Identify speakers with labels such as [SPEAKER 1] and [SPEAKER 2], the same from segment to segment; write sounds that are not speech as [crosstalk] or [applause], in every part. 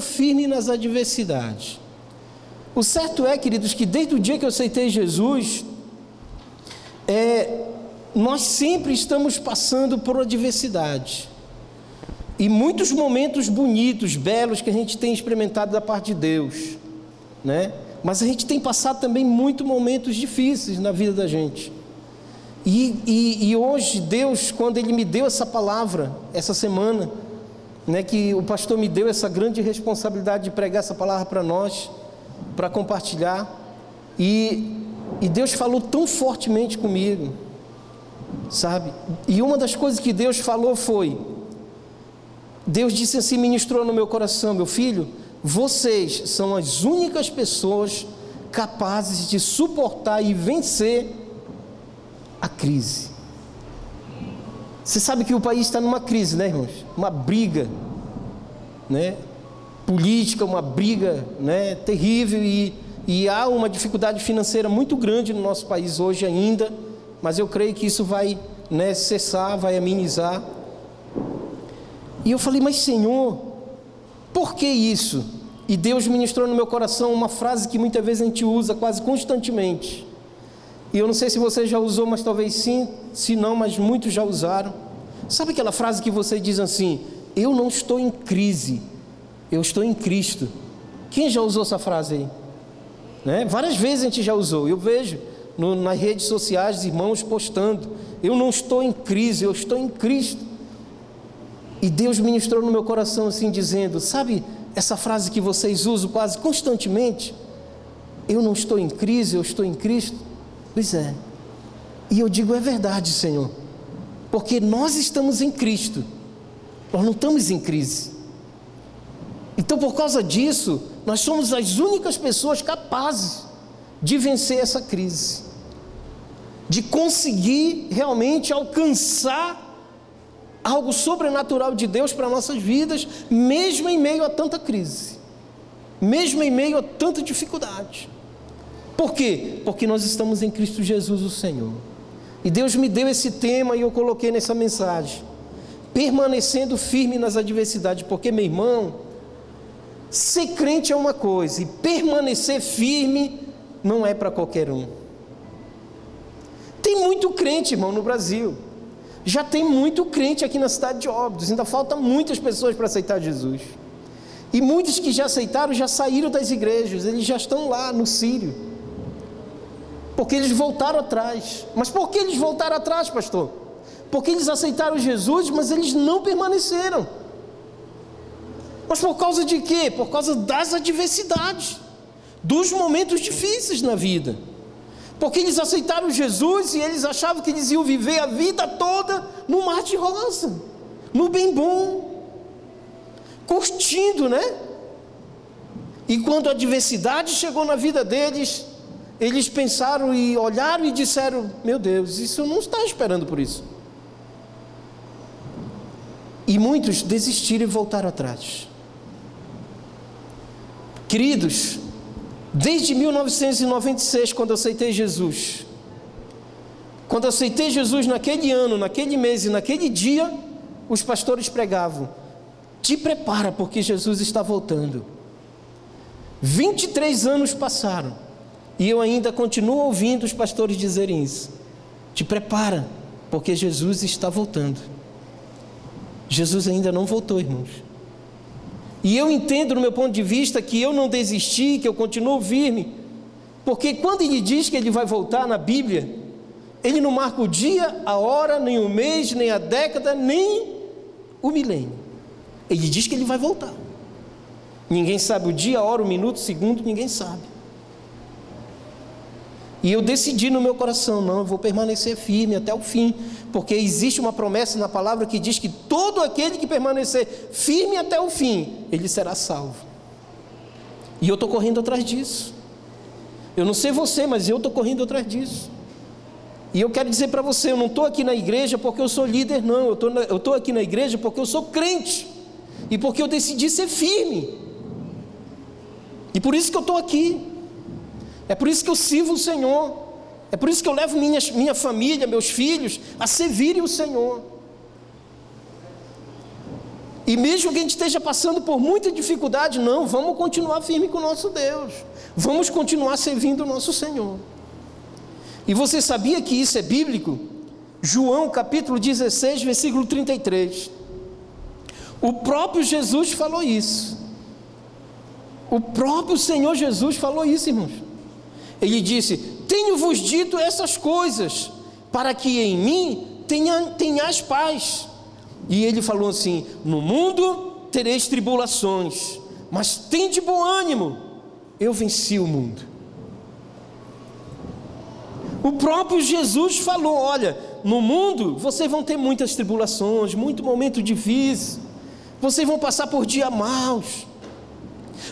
[SPEAKER 1] firme nas adversidades. O certo é, queridos, que desde o dia que eu aceitei Jesus, é, nós sempre estamos passando por adversidade. E muitos momentos bonitos, belos que a gente tem experimentado da parte de Deus, né? Mas a gente tem passado também muitos momentos difíceis na vida da gente. E, e, e, hoje, Deus, quando Ele me deu essa palavra, essa semana, né, que o pastor me deu essa grande responsabilidade de pregar essa palavra para nós, para compartilhar, e, e Deus falou tão fortemente comigo, sabe? E uma das coisas que Deus falou foi: Deus disse assim, ministrou no meu coração, meu filho, vocês são as únicas pessoas capazes de suportar e vencer a crise. Você sabe que o país está numa crise, né, irmãos? Uma briga, né? Política, uma briga, né? Terrível e, e há uma dificuldade financeira muito grande no nosso país hoje ainda, mas eu creio que isso vai né, cessar, vai amenizar. E eu falei, mas Senhor, por que isso? E Deus ministrou no meu coração uma frase que muitas vezes a gente usa quase constantemente. E eu não sei se você já usou, mas talvez sim, se não, mas muitos já usaram. Sabe aquela frase que você diz assim: Eu não estou em crise, eu estou em Cristo. Quem já usou essa frase aí? Né? Várias vezes a gente já usou. Eu vejo no, nas redes sociais irmãos postando: Eu não estou em crise, eu estou em Cristo. E Deus ministrou no meu coração assim, dizendo: Sabe essa frase que vocês usam quase constantemente? Eu não estou em crise, eu estou em Cristo. Pois é. E eu digo, é verdade, Senhor. Porque nós estamos em Cristo. Nós não estamos em crise. Então, por causa disso, nós somos as únicas pessoas capazes de vencer essa crise. De conseguir realmente alcançar algo sobrenatural de Deus para nossas vidas, mesmo em meio a tanta crise, mesmo em meio a tanta dificuldade. Por quê? Porque nós estamos em Cristo Jesus, o Senhor. E Deus me deu esse tema e eu coloquei nessa mensagem. Permanecendo firme nas adversidades, porque, meu irmão, ser crente é uma coisa e permanecer firme não é para qualquer um. Tem muito crente, irmão, no Brasil. Já tem muito crente aqui na cidade de Óbidos. Ainda faltam muitas pessoas para aceitar Jesus. E muitos que já aceitaram já saíram das igrejas, eles já estão lá no Sírio. Porque eles voltaram atrás. Mas por que eles voltaram atrás, pastor? Porque eles aceitaram Jesus, mas eles não permaneceram. Mas por causa de quê? Por causa das adversidades, dos momentos difíceis na vida. Porque eles aceitaram Jesus e eles achavam que eles iam viver a vida toda no mar de rosa, no bem bom, curtindo, né? E quando a adversidade chegou na vida deles, eles pensaram e olharam e disseram: Meu Deus, isso não estava esperando por isso. E muitos desistiram e voltaram atrás. Queridos, desde 1996, quando eu aceitei Jesus, quando eu aceitei Jesus naquele ano, naquele mês e naquele dia, os pastores pregavam: Te prepara, porque Jesus está voltando. 23 anos passaram. E eu ainda continuo ouvindo os pastores dizerem isso. Te prepara, porque Jesus está voltando. Jesus ainda não voltou, irmãos. E eu entendo, no meu ponto de vista, que eu não desisti, que eu continuo firme, porque quando ele diz que ele vai voltar na Bíblia, ele não marca o dia, a hora, nem o mês, nem a década, nem o milênio. Ele diz que ele vai voltar. Ninguém sabe o dia, a hora, o minuto, o segundo, ninguém sabe. E eu decidi no meu coração, não, eu vou permanecer firme até o fim, porque existe uma promessa na palavra que diz que todo aquele que permanecer firme até o fim, ele será salvo. E eu estou correndo atrás disso. Eu não sei você, mas eu estou correndo atrás disso. E eu quero dizer para você, eu não estou aqui na igreja porque eu sou líder, não. Eu estou aqui na igreja porque eu sou crente. E porque eu decidi ser firme. E por isso que eu estou aqui. É por isso que eu sirvo o Senhor. É por isso que eu levo minha, minha família, meus filhos, a servirem o Senhor. E mesmo que a gente esteja passando por muita dificuldade, não, vamos continuar firme com o nosso Deus. Vamos continuar servindo o nosso Senhor. E você sabia que isso é bíblico? João capítulo 16, versículo 33. O próprio Jesus falou isso. O próprio Senhor Jesus falou isso, irmãos. Ele disse: Tenho-vos dito essas coisas, para que em mim tenha, tenhas paz. E ele falou assim: No mundo tereis tribulações, mas tem de bom ânimo, eu venci o mundo. O próprio Jesus falou: Olha, no mundo vocês vão ter muitas tribulações, muito momento difícil, vocês vão passar por dias maus,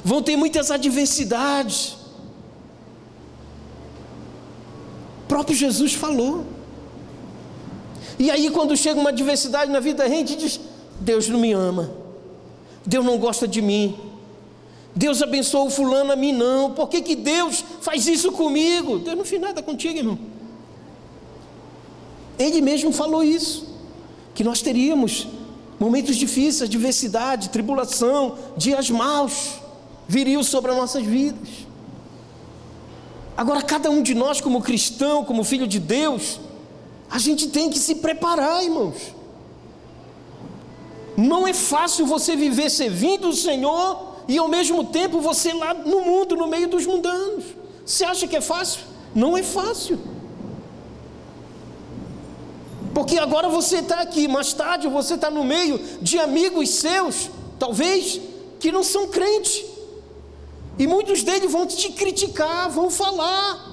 [SPEAKER 1] vão ter muitas adversidades. O próprio Jesus falou. E aí, quando chega uma adversidade na vida da gente, diz: Deus não me ama, Deus não gosta de mim, Deus abençoou fulano a mim, não, por que, que Deus faz isso comigo? Deus não fez nada contigo, irmão. Ele mesmo falou isso, que nós teríamos momentos difíceis, adversidade, tribulação, dias maus, viriam sobre as nossas vidas. Agora, cada um de nós, como cristão, como filho de Deus, a gente tem que se preparar, irmãos. Não é fácil você viver servindo o Senhor e ao mesmo tempo você lá no mundo, no meio dos mundanos. Você acha que é fácil? Não é fácil. Porque agora você está aqui, mais tarde você está no meio de amigos seus, talvez, que não são crentes. E muitos deles vão te criticar, vão falar.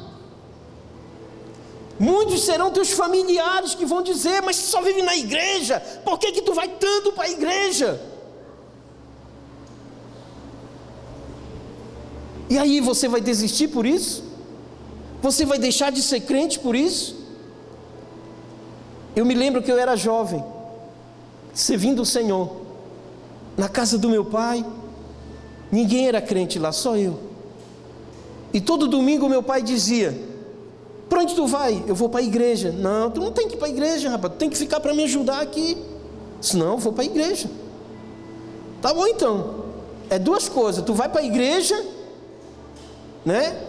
[SPEAKER 1] Muitos serão teus familiares que vão dizer: Mas só vive na igreja, por que, que tu vai tanto para a igreja? E aí você vai desistir por isso? Você vai deixar de ser crente por isso? Eu me lembro que eu era jovem, servindo o Senhor, na casa do meu pai, ninguém era crente lá, só eu. E todo domingo meu pai dizia: para onde tu vai? Eu vou para a igreja. Não, tu não tem que ir para a igreja, rapaz. Tu tem que ficar para me ajudar aqui. Senão eu vou para a igreja. Tá bom então. É duas coisas. Tu vai para a igreja, né?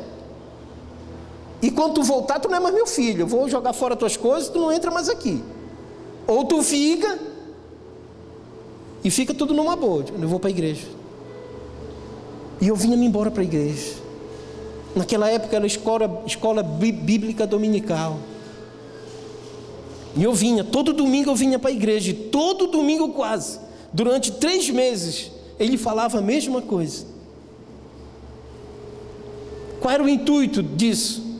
[SPEAKER 1] E quando tu voltar, tu não é mais meu filho. Eu vou jogar fora tuas coisas, tu não entra mais aqui. Ou tu fica e fica tudo numa boa. Eu vou para a igreja. E eu vinha me embora para a igreja. Naquela época era escola, escola bíblica dominical. E eu vinha, todo domingo eu vinha para a igreja, todo domingo quase, durante três meses, ele falava a mesma coisa. Qual era o intuito disso?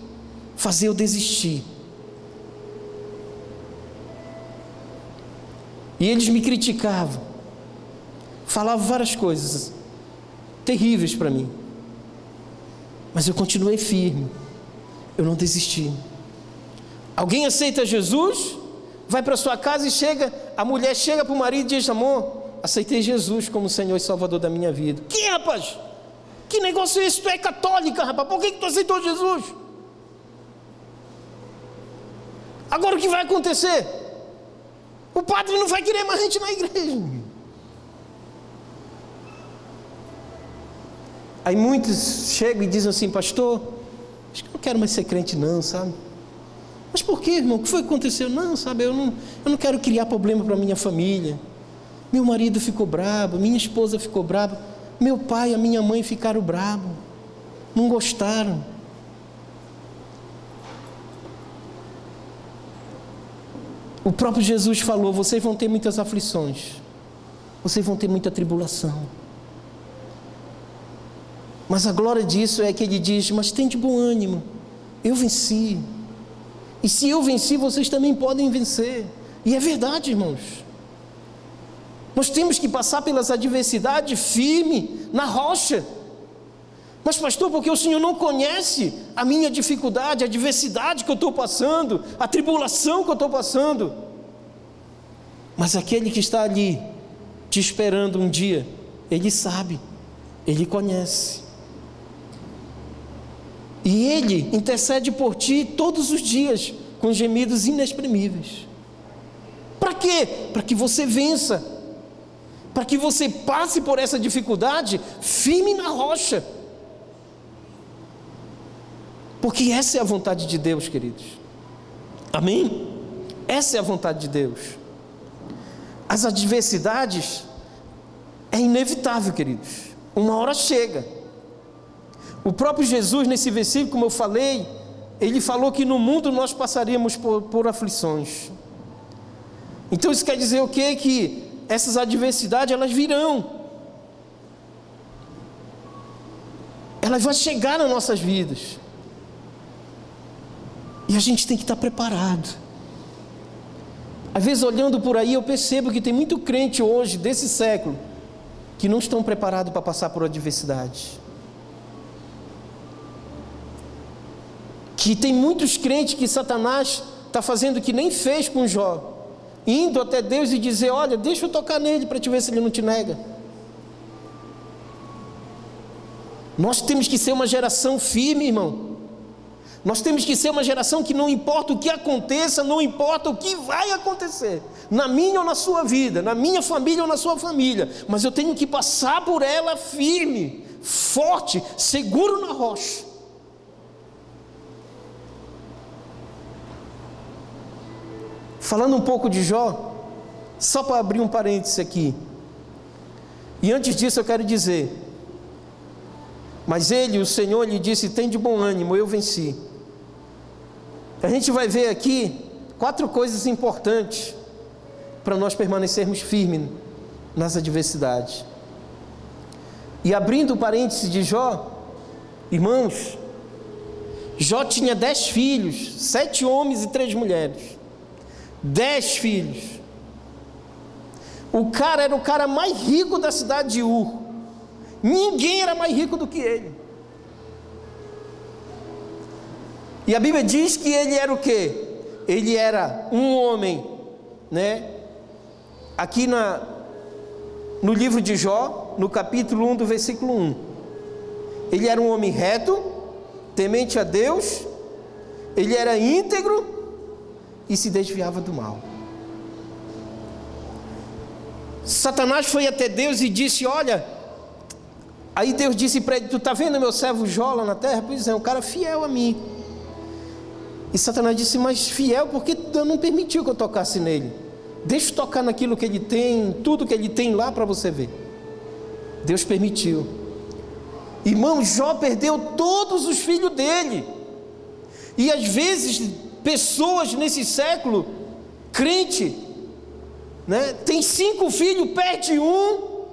[SPEAKER 1] Fazer eu desistir. E eles me criticavam, falavam várias coisas terríveis para mim. Mas eu continuei firme. Eu não desisti. Alguém aceita Jesus? Vai para sua casa e chega, a mulher chega para o marido e diz: Amor, aceitei Jesus como Senhor e Salvador da minha vida. Que rapaz? Que negócio é esse? Tu é católica, rapaz. Por que, que tu aceitou Jesus? Agora o que vai acontecer? O padre não vai querer mais gente na igreja. Aí muitos chegam e dizem assim, pastor, acho que eu não quero mais ser crente não, sabe? Mas por que, irmão? O que foi que aconteceu? Não, sabe, eu não, eu não quero criar problema para minha família. Meu marido ficou bravo, minha esposa ficou brava, meu pai e a minha mãe ficaram bravos, não gostaram. O próprio Jesus falou: vocês vão ter muitas aflições, vocês vão ter muita tribulação. Mas a glória disso é que ele diz: Mas tem de bom ânimo, eu venci. E se eu venci, vocês também podem vencer. E é verdade, irmãos. Nós temos que passar pelas adversidades firme, na rocha. Mas, pastor, porque o Senhor não conhece a minha dificuldade, a adversidade que eu estou passando, a tribulação que eu estou passando. Mas aquele que está ali, te esperando um dia, ele sabe, ele conhece. E Ele intercede por ti todos os dias, com gemidos inexprimíveis. Para quê? Para que você vença. para que você passe por essa dificuldade firme na rocha. Porque essa é a vontade de Deus, queridos. Amém? Essa é a vontade de Deus. As adversidades é inevitável, queridos. Uma hora chega. O próprio Jesus, nesse versículo, como eu falei, ele falou que no mundo nós passaríamos por, por aflições. Então isso quer dizer o quê? Que essas adversidades elas virão. Elas vão chegar nas nossas vidas. E a gente tem que estar preparado. Às vezes, olhando por aí, eu percebo que tem muito crente hoje, desse século, que não estão preparados para passar por adversidade. Que tem muitos crentes que Satanás está fazendo que nem fez com Jó indo até Deus e dizer: Olha, deixa eu tocar nele para te ver se ele não te nega. Nós temos que ser uma geração firme, irmão. Nós temos que ser uma geração que não importa o que aconteça, não importa o que vai acontecer, na minha ou na sua vida, na minha família ou na sua família, mas eu tenho que passar por ela firme, forte, seguro na rocha. Falando um pouco de Jó, só para abrir um parêntese aqui. E antes disso eu quero dizer: Mas ele, o Senhor, lhe disse: Tem de bom ânimo, eu venci. A gente vai ver aqui quatro coisas importantes para nós permanecermos firmes nas adversidades. E abrindo o parêntese de Jó, irmãos, Jó tinha dez filhos, sete homens e três mulheres dez filhos. O cara era o cara mais rico da cidade de Ur. Ninguém era mais rico do que ele. E a Bíblia diz que ele era o quê? Ele era um homem, né? Aqui na, no livro de Jó, no capítulo 1 do versículo 1. Ele era um homem reto, temente a Deus, ele era íntegro e se desviava do mal. Satanás foi até Deus e disse: Olha, aí Deus disse para ele: Tu está vendo meu servo Jó lá na terra? Pois é, um cara fiel a mim. E Satanás disse: Mas fiel, porque Deus não permitiu que eu tocasse nele. Deixa eu tocar naquilo que ele tem, tudo que ele tem lá para você ver. Deus permitiu. Irmão, Jó perdeu todos os filhos dele. E às vezes pessoas nesse século, crente, né? tem cinco filhos, perde um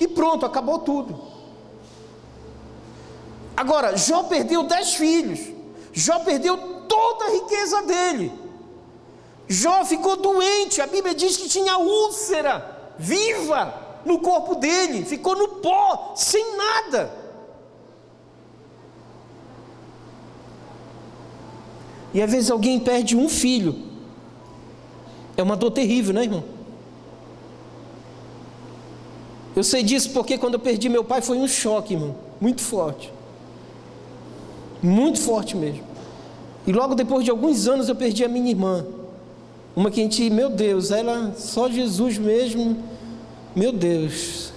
[SPEAKER 1] e pronto, acabou tudo. Agora, Jó perdeu dez filhos, Jó perdeu toda a riqueza dele. Jó ficou doente, a Bíblia diz que tinha úlcera viva no corpo dele, ficou no pó, sem nada. E às vezes alguém perde um filho. É uma dor terrível, né, irmão? Eu sei disso porque quando eu perdi meu pai foi um choque, irmão, muito forte. Muito forte mesmo. E logo depois de alguns anos eu perdi a minha irmã. Uma que a gente, meu Deus, ela só Jesus mesmo, meu Deus.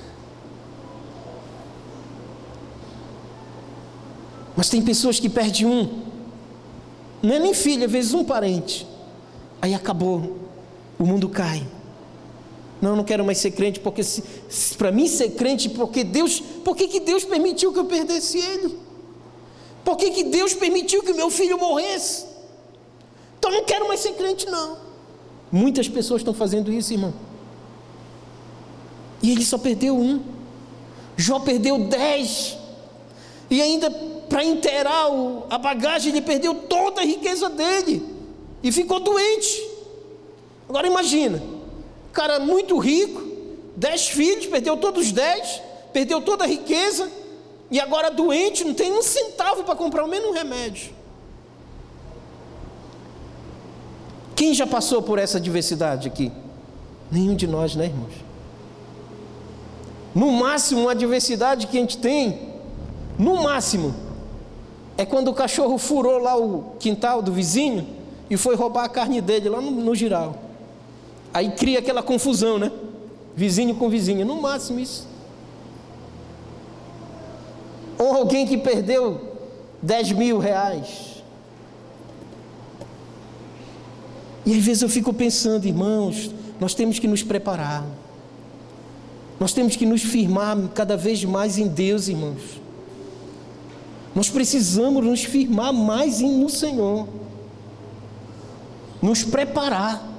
[SPEAKER 1] Mas tem pessoas que perdem um, não é nem filho, às vezes um parente. Aí acabou, o mundo cai. Não, não quero mais ser crente, porque para mim ser crente, porque Deus, por que, Deus permitiu que eu perdesse ele? Por que, Deus permitiu que meu filho morresse? Então não quero mais ser crente, não. Muitas pessoas estão fazendo isso, irmão. E ele só perdeu um. Jó perdeu dez. E ainda para inteirar a bagagem, ele perdeu toda a riqueza dele e ficou doente. Agora imagina, cara muito rico, dez filhos, perdeu todos os dez, perdeu toda a riqueza e agora doente, não tem um centavo para comprar o menos remédio. Quem já passou por essa adversidade aqui? Nenhum de nós, né, irmãos? No máximo, uma adversidade que a gente tem, no máximo, é quando o cachorro furou lá o quintal do vizinho e foi roubar a carne dele lá no, no giral. Aí cria aquela confusão, né? vizinho com vizinha, no máximo isso. Ou alguém que perdeu 10 mil reais. E às vezes eu fico pensando, irmãos, nós temos que nos preparar. Nós temos que nos firmar cada vez mais em Deus, irmãos. Nós precisamos nos firmar mais no Senhor. Nos preparar.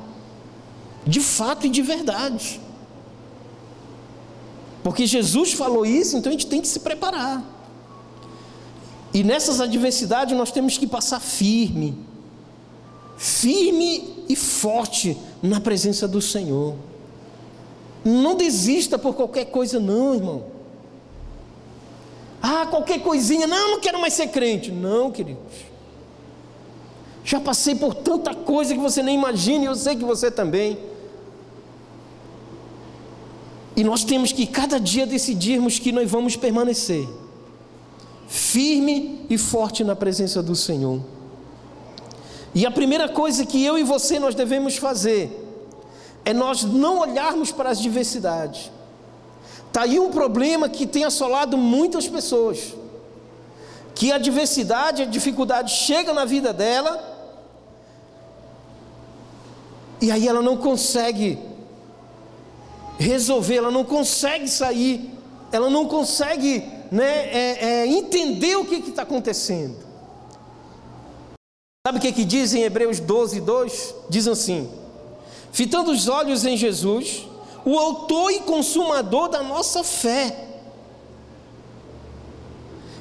[SPEAKER 1] De fato e de verdade. Porque Jesus falou isso, então a gente tem que se preparar. E nessas adversidades nós temos que passar firme. Firme e forte na presença do Senhor. Não desista por qualquer coisa, não, irmão. Ah, qualquer coisinha, não, não quero mais ser crente. Não, queridos. Já passei por tanta coisa que você nem imagina, e eu sei que você também. E nós temos que cada dia decidirmos que nós vamos permanecer firme e forte na presença do Senhor. E a primeira coisa que eu e você nós devemos fazer é nós não olharmos para as diversidades. Está aí um problema que tem assolado muitas pessoas. Que a diversidade, a dificuldade chega na vida dela, e aí ela não consegue resolver, ela não consegue sair, ela não consegue né, é, é, entender o que está acontecendo. Sabe o que, que diz em Hebreus 12, 2? Diz assim: fitando os olhos em Jesus, o autor e consumador da nossa fé.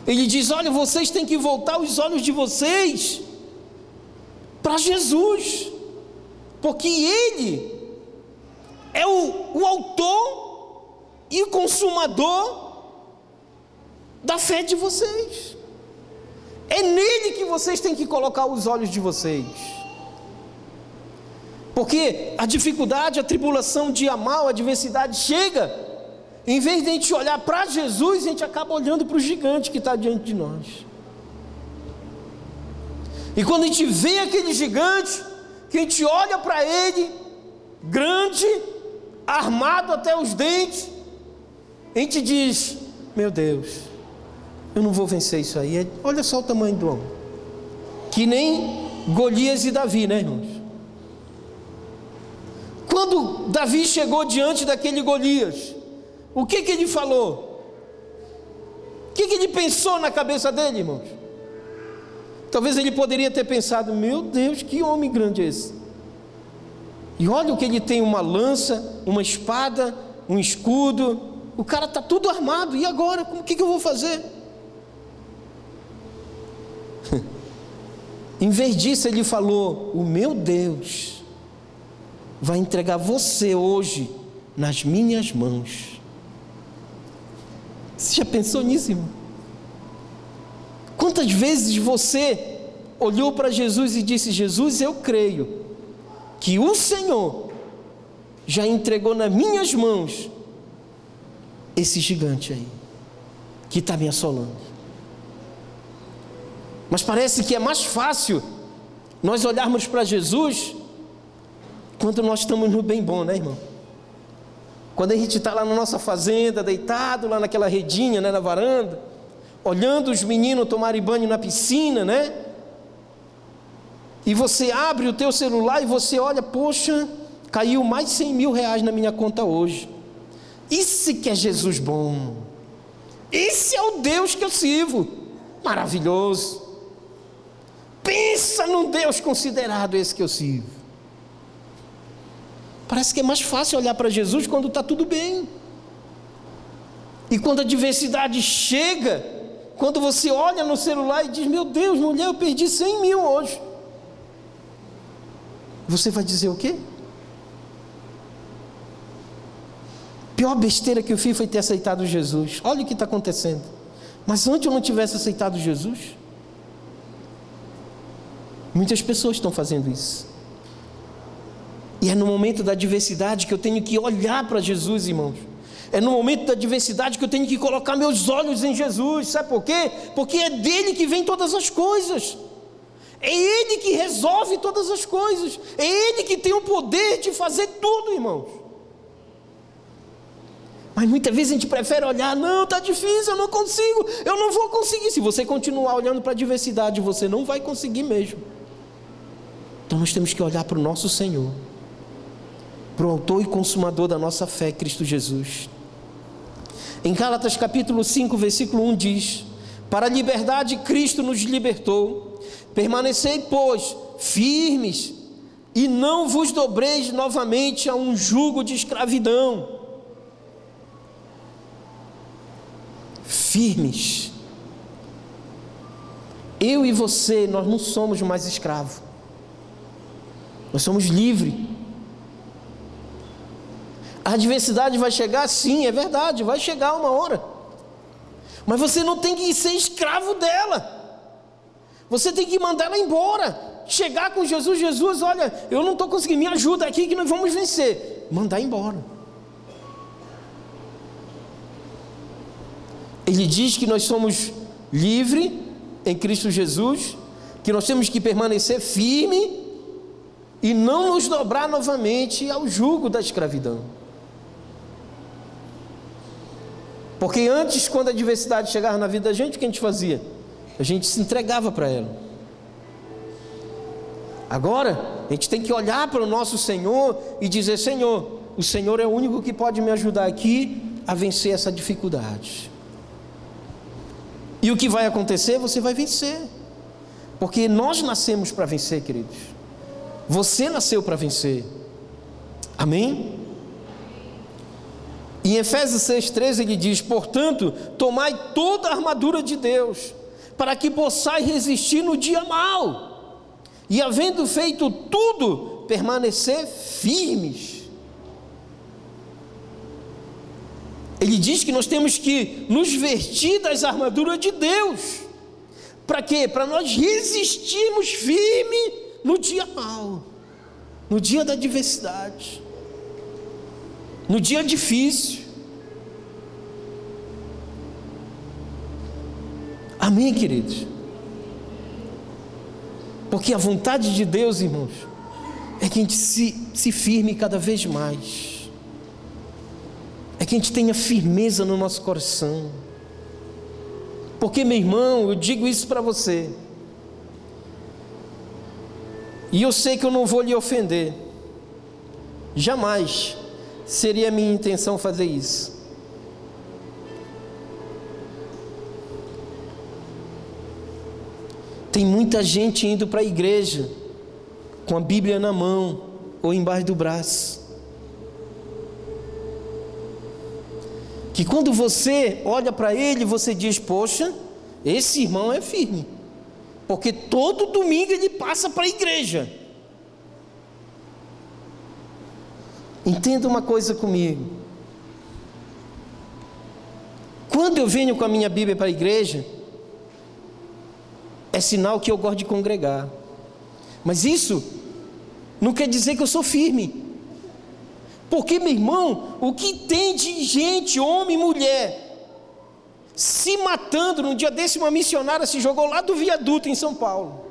[SPEAKER 1] Ele diz: Olha, vocês têm que voltar os olhos de vocês para Jesus, porque Ele é o, o autor e consumador da fé de vocês. É nele que vocês têm que colocar os olhos de vocês. Porque a dificuldade, a tribulação, o dia mal, a adversidade chega, em vez de a gente olhar para Jesus, a gente acaba olhando para o gigante que está diante de nós. E quando a gente vê aquele gigante, que a gente olha para ele, grande, armado até os dentes, a gente diz: Meu Deus, eu não vou vencer isso aí. É, olha só o tamanho do homem. Que nem Golias e Davi, né, irmãos? Quando Davi chegou diante daquele Golias, o que que ele falou? O que que ele pensou na cabeça dele, irmãos? Talvez ele poderia ter pensado: Meu Deus, que homem grande é esse? E olha o que ele tem: uma lança, uma espada, um escudo. O cara está tudo armado. E agora? O que, que eu vou fazer? [laughs] Em vez disso, ele falou: O meu Deus vai entregar você hoje nas minhas mãos. Você já pensou nisso, irmão? Quantas vezes você olhou para Jesus e disse: Jesus, eu creio que o Senhor já entregou nas minhas mãos esse gigante aí, que está me assolando. Mas parece que é mais fácil nós olharmos para Jesus quando nós estamos no bem bom, né, irmão? Quando a gente está lá na nossa fazenda, deitado lá naquela redinha, né, na varanda, olhando os meninos tomarem banho na piscina, né? E você abre o teu celular e você olha, poxa, caiu mais de 100 mil reais na minha conta hoje. Isso que é Jesus bom. Esse é o Deus que eu sirvo. Maravilhoso. Pensa num Deus considerado esse que eu sirvo. Parece que é mais fácil olhar para Jesus quando está tudo bem. E quando a diversidade chega, quando você olha no celular e diz: Meu Deus, mulher, eu perdi 100 mil hoje. Você vai dizer o quê? Pior besteira que eu fiz foi ter aceitado Jesus. Olha o que está acontecendo. Mas antes eu não tivesse aceitado Jesus, Muitas pessoas estão fazendo isso. E é no momento da adversidade que eu tenho que olhar para Jesus, irmãos. É no momento da adversidade que eu tenho que colocar meus olhos em Jesus. Sabe por quê? Porque é dele que vem todas as coisas. É ele que resolve todas as coisas. É ele que tem o poder de fazer tudo, irmãos. Mas muitas vezes a gente prefere olhar, não, está difícil, eu não consigo, eu não vou conseguir. Se você continuar olhando para a diversidade, você não vai conseguir mesmo. Então nós temos que olhar para o nosso Senhor, para o autor e consumador da nossa fé, Cristo Jesus. Em Gálatas capítulo 5, versículo 1 diz: Para a liberdade Cristo nos libertou. Permanecei, pois, firmes e não vos dobreis novamente a um jugo de escravidão. Firmes. Eu e você, nós não somos mais escravos. Nós somos livres. A adversidade vai chegar? Sim, é verdade, vai chegar uma hora. Mas você não tem que ser escravo dela. Você tem que mandar ela embora. Chegar com Jesus, Jesus, olha, eu não estou conseguindo, me ajuda aqui que nós vamos vencer. Mandar embora. Ele diz que nós somos livres em Cristo Jesus, que nós temos que permanecer firme e não nos dobrar novamente ao jugo da escravidão. Porque antes, quando a adversidade chegava na vida da gente, o que a gente fazia? A gente se entregava para ela. Agora, a gente tem que olhar para o nosso Senhor e dizer: Senhor, o Senhor é o único que pode me ajudar aqui a vencer essa dificuldade. E o que vai acontecer? Você vai vencer. Porque nós nascemos para vencer, queridos. Você nasceu para vencer. Amém? Em Efésios 6,13 ele diz: Portanto, tomai toda a armadura de Deus, para que possais resistir no dia mal, e havendo feito tudo, permanecer firmes. Ele diz que nós temos que nos vestir das armaduras de Deus. Para quê? Para nós resistirmos firme no dia mal, no dia da adversidade no dia difícil. Amém, queridos? Porque a vontade de Deus, irmãos, é que a gente se, se firme cada vez mais, é que a gente tenha firmeza no nosso coração. Porque, meu irmão, eu digo isso para você, e eu sei que eu não vou lhe ofender, jamais seria minha intenção fazer isso. Tem muita gente indo para a igreja com a Bíblia na mão ou embaixo do braço. Que quando você olha para ele, você diz: Poxa, esse irmão é firme, porque todo domingo ele passa para a igreja. Entenda uma coisa comigo. Quando eu venho com a minha Bíblia para a igreja, é sinal que eu gosto de congregar. Mas isso não quer dizer que eu sou firme. Porque, meu irmão, o que tem de gente, homem e mulher, se matando, no dia desse uma missionária se jogou lá do viaduto em São Paulo.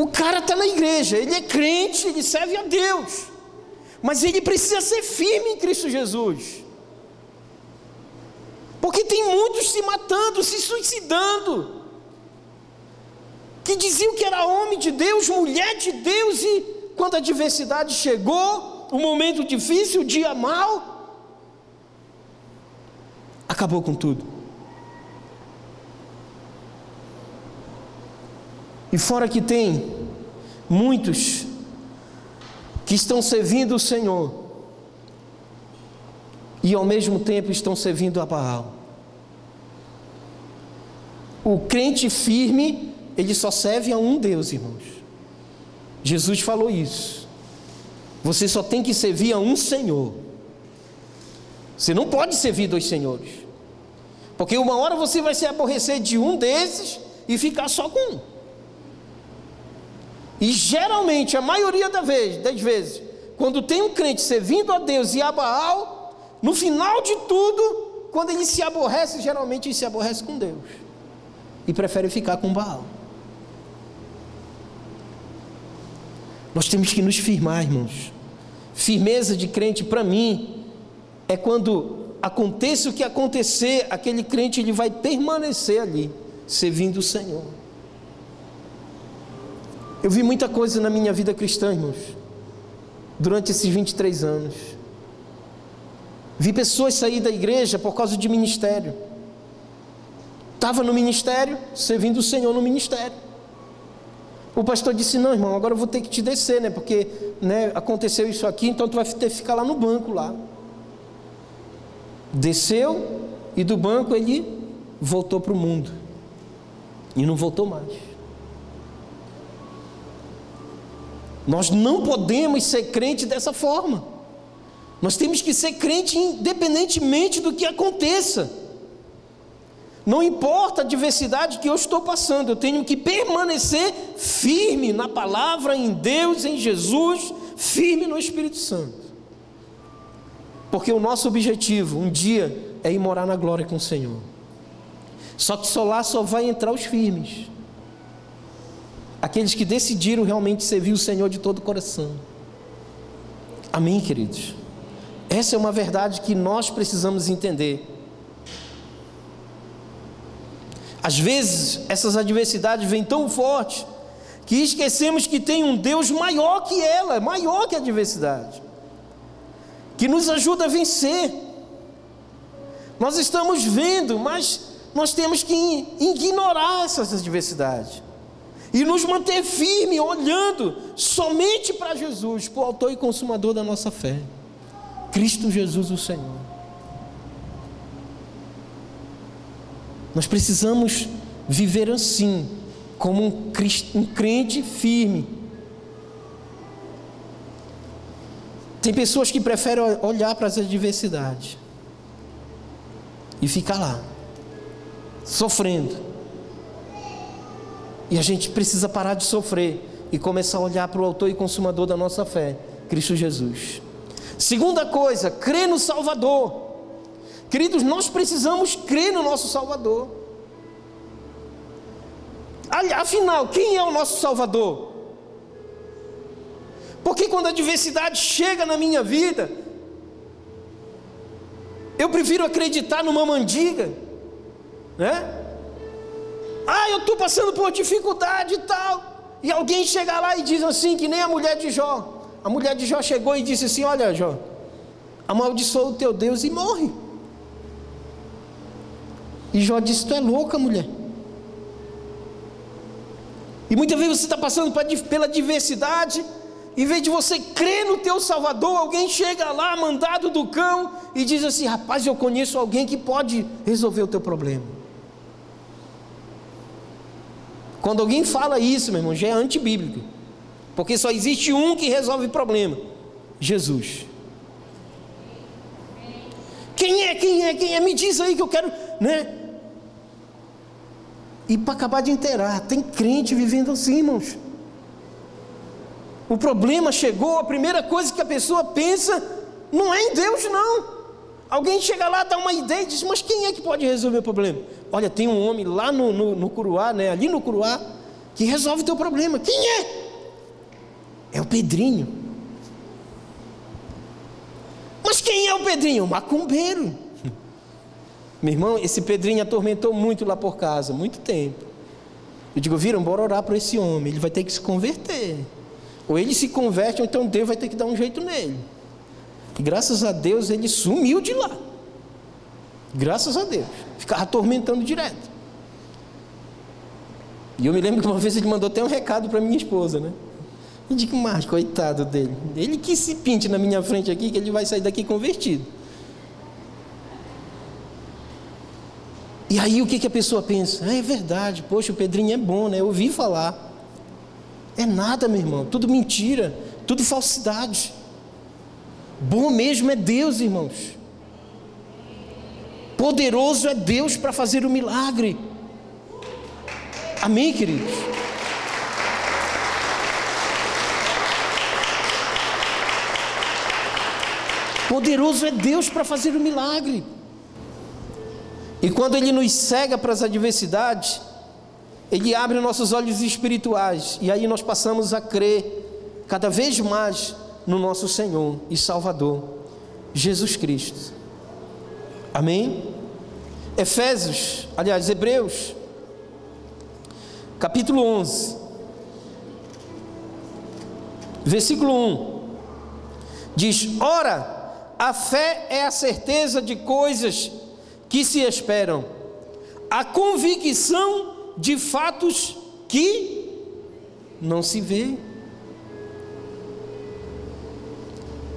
[SPEAKER 1] O cara está na igreja, ele é crente, ele serve a Deus, mas ele precisa ser firme em Cristo Jesus, porque tem muitos se matando, se suicidando, que diziam que era homem de Deus, mulher de Deus, e quando a adversidade chegou, o momento difícil, o dia mal, acabou com tudo. E fora que tem muitos que estão servindo o Senhor e ao mesmo tempo estão servindo a Baal. O crente firme, ele só serve a um Deus, irmãos. Jesus falou isso. Você só tem que servir a um Senhor. Você não pode servir dois senhores. Porque uma hora você vai se aborrecer de um desses e ficar só com um. E geralmente, a maioria das vezes, quando tem um crente servindo a Deus e a Baal, no final de tudo, quando ele se aborrece, geralmente ele se aborrece com Deus e prefere ficar com Baal. Nós temos que nos firmar, irmãos. Firmeza de crente, para mim, é quando aconteça o que acontecer, aquele crente ele vai permanecer ali, servindo o Senhor. Eu vi muita coisa na minha vida cristã, irmãos, durante esses 23 anos. Vi pessoas sair da igreja por causa de ministério. Estava no ministério, servindo o Senhor no ministério. O pastor disse: Não, irmão, agora eu vou ter que te descer, né? Porque né, aconteceu isso aqui, então tu vai ter que ficar lá no banco lá. Desceu e do banco ele voltou para o mundo. E não voltou mais. Nós não podemos ser crente dessa forma. Nós temos que ser crente independentemente do que aconteça. Não importa a diversidade que eu estou passando, eu tenho que permanecer firme na palavra, em Deus, em Jesus, firme no Espírito Santo. Porque o nosso objetivo um dia é ir morar na glória com o Senhor. Só que só lá só vai entrar os firmes. Aqueles que decidiram realmente servir o Senhor de todo o coração. Amém, queridos? Essa é uma verdade que nós precisamos entender. Às vezes, essas adversidades vêm tão fortes que esquecemos que tem um Deus maior que ela, maior que a adversidade que nos ajuda a vencer. Nós estamos vendo, mas nós temos que ignorar essas adversidades e nos manter firme, olhando somente para Jesus, para o autor e consumador da nossa fé, Cristo Jesus, o Senhor. Nós precisamos viver assim, como um crente firme, Tem pessoas que preferem olhar para as adversidades e ficar lá, sofrendo. E a gente precisa parar de sofrer e começar a olhar para o autor e consumador da nossa fé, Cristo Jesus. Segunda coisa, crer no Salvador. Queridos, nós precisamos crer no nosso Salvador. Afinal, quem é o nosso Salvador? Porque quando a adversidade chega na minha vida, eu prefiro acreditar numa mandiga, né? Ah, eu estou passando por dificuldade e tal. E alguém chega lá e diz assim, que nem a mulher de Jó. A mulher de Jó chegou e disse assim: Olha, Jó, amaldiçoa o teu Deus e morre. E Jó disse: Tu é louca, mulher. E muitas vezes você está passando pela diversidade, em vez de você crer no teu Salvador, alguém chega lá, mandado do cão, e diz assim: rapaz, eu conheço alguém que pode resolver o teu problema. Quando alguém fala isso, meu irmão, já é antibíblico. Porque só existe um que resolve problema: Jesus. Quem é? Quem é? Quem é? Me diz aí que eu quero, né? E para acabar de inteirar, tem crente vivendo assim, irmãos. O problema chegou, a primeira coisa que a pessoa pensa não é em Deus, não. Alguém chega lá, dá uma ideia e diz: Mas quem é que pode resolver o problema? Olha, tem um homem lá no, no, no Curuá, né, ali no Curuá, que resolve o teu problema. Quem é? É o Pedrinho. Mas quem é o Pedrinho? O macumbeiro. [laughs] Meu irmão, esse Pedrinho atormentou muito lá por casa, muito tempo. Eu digo, viram, bora orar por esse homem, ele vai ter que se converter. Ou ele se converte, ou então Deus vai ter que dar um jeito nele. E graças a Deus ele sumiu de lá. Graças a Deus. Ficava atormentando direto. E eu me lembro que uma vez ele mandou até um recado para minha esposa, né? E digo, mas coitado dele. Ele que se pinte na minha frente aqui, que ele vai sair daqui convertido. E aí o que, que a pessoa pensa? Ah, é verdade, poxa, o Pedrinho é bom, né? Eu ouvi falar. É nada, meu irmão, tudo mentira, tudo falsidade. Bom mesmo é Deus, irmãos. Poderoso é Deus para fazer o milagre. Amém, queridos? Poderoso é Deus para fazer o milagre. E quando Ele nos cega para as adversidades, ele abre nossos olhos espirituais e aí nós passamos a crer cada vez mais no nosso Senhor e Salvador, Jesus Cristo. Amém? Efésios, aliás, Hebreus, capítulo 11, versículo 1, diz: Ora, a fé é a certeza de coisas que se esperam, a convicção de fatos que não se vê.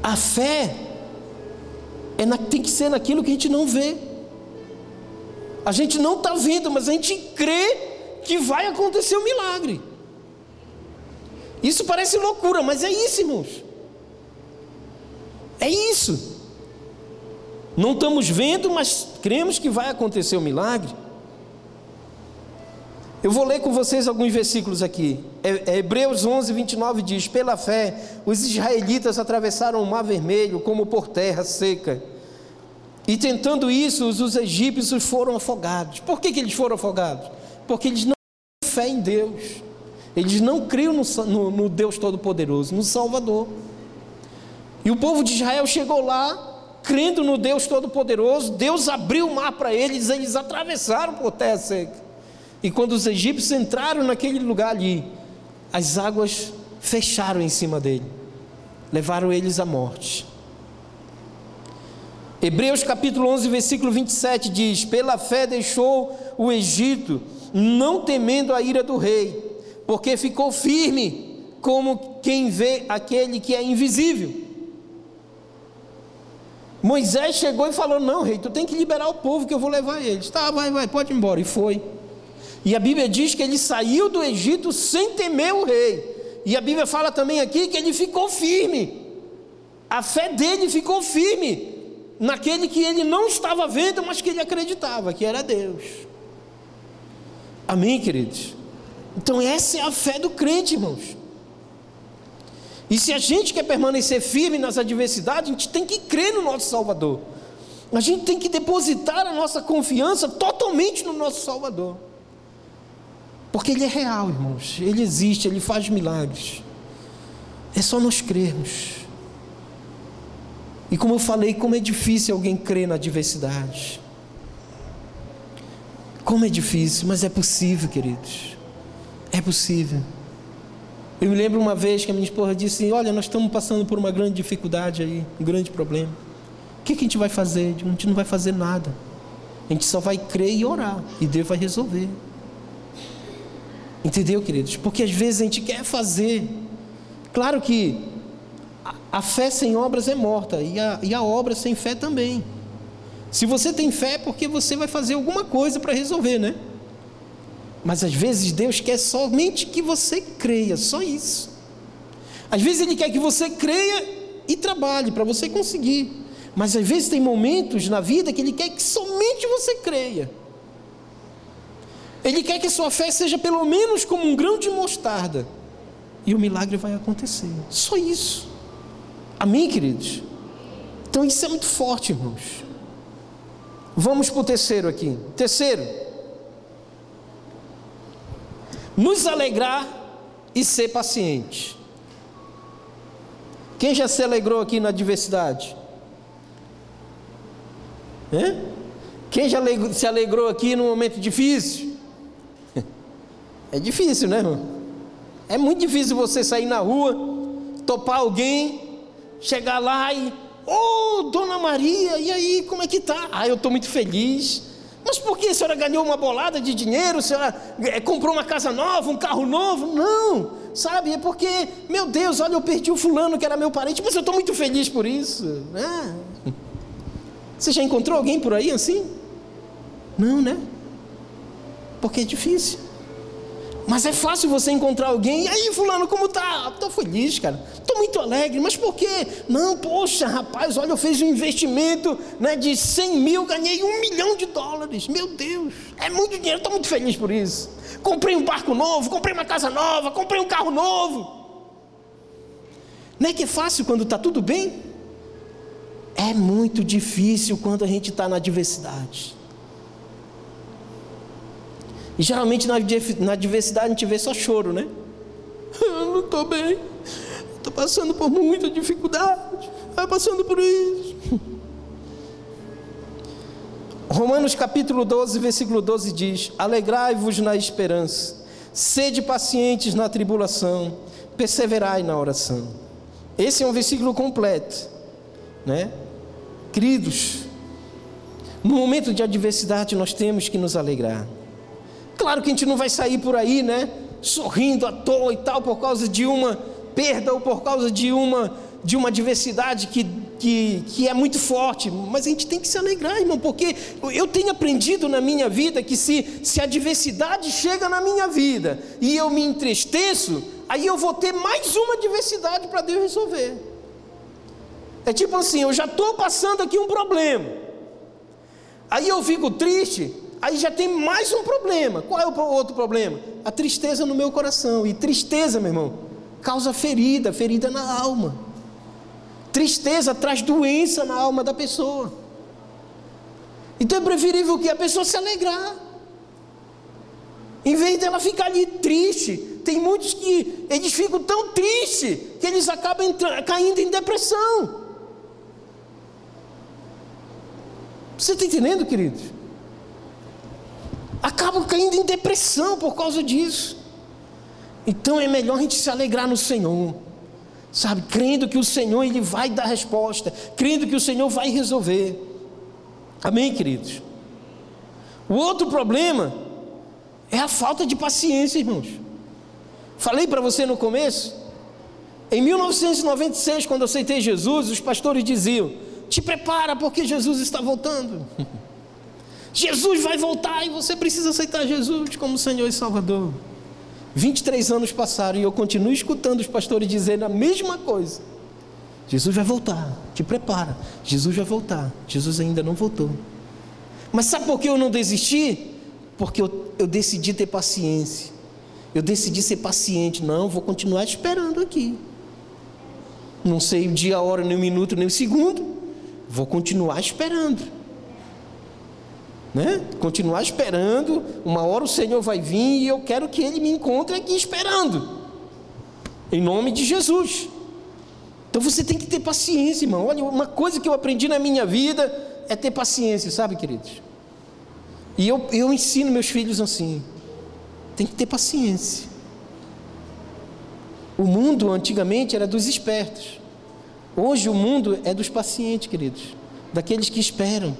[SPEAKER 1] A fé é na, tem que ser naquilo que a gente não vê. A gente não está vendo, mas a gente crê que vai acontecer um milagre. Isso parece loucura, mas é isso, irmãos. É isso. Não estamos vendo, mas cremos que vai acontecer o um milagre. Eu vou ler com vocês alguns versículos aqui. É, é Hebreus 11, 29 diz: Pela fé, os israelitas atravessaram o Mar Vermelho como por terra seca. E tentando isso, os, os egípcios foram afogados. Por que, que eles foram afogados? Porque eles não têm fé em Deus. Eles não criam no, no, no Deus Todo-Poderoso, no Salvador. E o povo de Israel chegou lá, crendo no Deus Todo-Poderoso. Deus abriu o mar para eles, eles atravessaram por terra seca. E quando os egípcios entraram naquele lugar ali, as águas fecharam em cima dele, levaram eles à morte. Hebreus capítulo 11, versículo 27 diz: Pela fé deixou o Egito, não temendo a ira do rei, porque ficou firme, como quem vê aquele que é invisível. Moisés chegou e falou: Não, rei, tu tem que liberar o povo que eu vou levar eles. Tá, vai, vai, pode ir embora. E foi. E a Bíblia diz que ele saiu do Egito sem temer o rei. E a Bíblia fala também aqui que ele ficou firme. A fé dele ficou firme naquele que ele não estava vendo, mas que ele acreditava que era Deus. Amém, queridos? Então, essa é a fé do crente, irmãos. E se a gente quer permanecer firme nas adversidades, a gente tem que crer no nosso Salvador. A gente tem que depositar a nossa confiança totalmente no nosso Salvador. Porque Ele é real, irmãos. Ele existe, Ele faz milagres. É só nós crermos. E como eu falei, como é difícil alguém crer na adversidade. Como é difícil, mas é possível, queridos. É possível. Eu me lembro uma vez que a minha esposa disse: Olha, nós estamos passando por uma grande dificuldade aí, um grande problema. O que, que a gente vai fazer? A gente não vai fazer nada. A gente só vai crer e orar. E Deus vai resolver. Entendeu, queridos? Porque às vezes a gente quer fazer. Claro que a fé sem obras é morta, e a, e a obra sem fé também. Se você tem fé, é porque você vai fazer alguma coisa para resolver, né? Mas às vezes Deus quer somente que você creia, só isso. Às vezes Ele quer que você creia e trabalhe para você conseguir. Mas às vezes tem momentos na vida que Ele quer que somente você creia. Ele quer que sua fé seja pelo menos como um grão de mostarda. E o milagre vai acontecer. Só isso. Amém, queridos? Então isso é muito forte, irmãos. Vamos para o terceiro aqui. Terceiro. Nos alegrar e ser paciente. Quem já se alegrou aqui na diversidade? Quem já se alegrou aqui no momento difícil? É difícil, né, irmão? É muito difícil você sair na rua, topar alguém, chegar lá e. Ô, oh, dona Maria, e aí, como é que tá? Ah, eu estou muito feliz. Mas por que a senhora ganhou uma bolada de dinheiro? A senhora eh, comprou uma casa nova, um carro novo? Não, sabe? É porque, meu Deus, olha, eu perdi o fulano que era meu parente, mas eu estou muito feliz por isso. né? Você já encontrou alguém por aí assim? Não, né? Porque é difícil. Mas é fácil você encontrar alguém, e aí, fulano, como tá? Estou feliz, cara. Estou muito alegre, mas por quê? Não, poxa, rapaz, olha, eu fiz um investimento né, de 100 mil, ganhei um milhão de dólares. Meu Deus, é muito dinheiro, estou muito feliz por isso. Comprei um barco novo, comprei uma casa nova, comprei um carro novo. Não é que é fácil quando está tudo bem? É muito difícil quando a gente está na adversidade. E geralmente na, diversidade a gente vê só choro, né? Eu [laughs] não estou bem, estou passando por muita dificuldade, estou passando por isso. [laughs] Romanos capítulo 12, versículo 12 diz: Alegrai-vos na esperança, sede pacientes na tribulação, perseverai na oração. Esse é um versículo completo, né? Queridos, no momento de adversidade nós temos que nos alegrar. Claro que a gente não vai sair por aí, né? Sorrindo à toa e tal, por causa de uma perda ou por causa de uma, de uma adversidade que, que, que é muito forte. Mas a gente tem que se alegrar, irmão, porque eu tenho aprendido na minha vida que se, se a adversidade chega na minha vida e eu me entristeço, aí eu vou ter mais uma adversidade para Deus resolver. É tipo assim, eu já estou passando aqui um problema. Aí eu fico triste, aí já tem mais um problema. Qual é o outro problema? A tristeza no meu coração. E tristeza, meu irmão, causa ferida, ferida na alma. Tristeza traz doença na alma da pessoa. Então é preferível que a pessoa se alegrar. Em vez dela ficar ali triste, tem muitos que eles ficam tão tristes que eles acabam caindo em depressão. Você está entendendo, queridos? Acabam caindo em depressão por causa disso. Então é melhor a gente se alegrar no Senhor, sabe? Crendo que o Senhor ele vai dar resposta, crendo que o Senhor vai resolver. Amém, queridos? O outro problema é a falta de paciência, irmãos. Falei para você no começo. Em 1996, quando eu aceitei Jesus, os pastores diziam: Te prepara, porque Jesus está voltando. [laughs] Jesus vai voltar e você precisa aceitar Jesus como Senhor e Salvador. 23 anos passaram e eu continuo escutando os pastores dizendo a mesma coisa. Jesus vai voltar, te prepara. Jesus vai voltar. Jesus ainda não voltou. Mas sabe por que eu não desisti? Porque eu, eu decidi ter paciência. Eu decidi ser paciente. Não, vou continuar esperando aqui. Não sei o dia, a hora, nem o minuto, nem o segundo. Vou continuar esperando né? Continuar esperando, uma hora o Senhor vai vir e eu quero que Ele me encontre aqui esperando, em nome de Jesus. Então você tem que ter paciência, irmão. Olha, uma coisa que eu aprendi na minha vida é ter paciência, sabe, queridos? E eu, eu ensino meus filhos assim: tem que ter paciência. O mundo antigamente era dos espertos, hoje o mundo é dos pacientes, queridos, daqueles que esperam.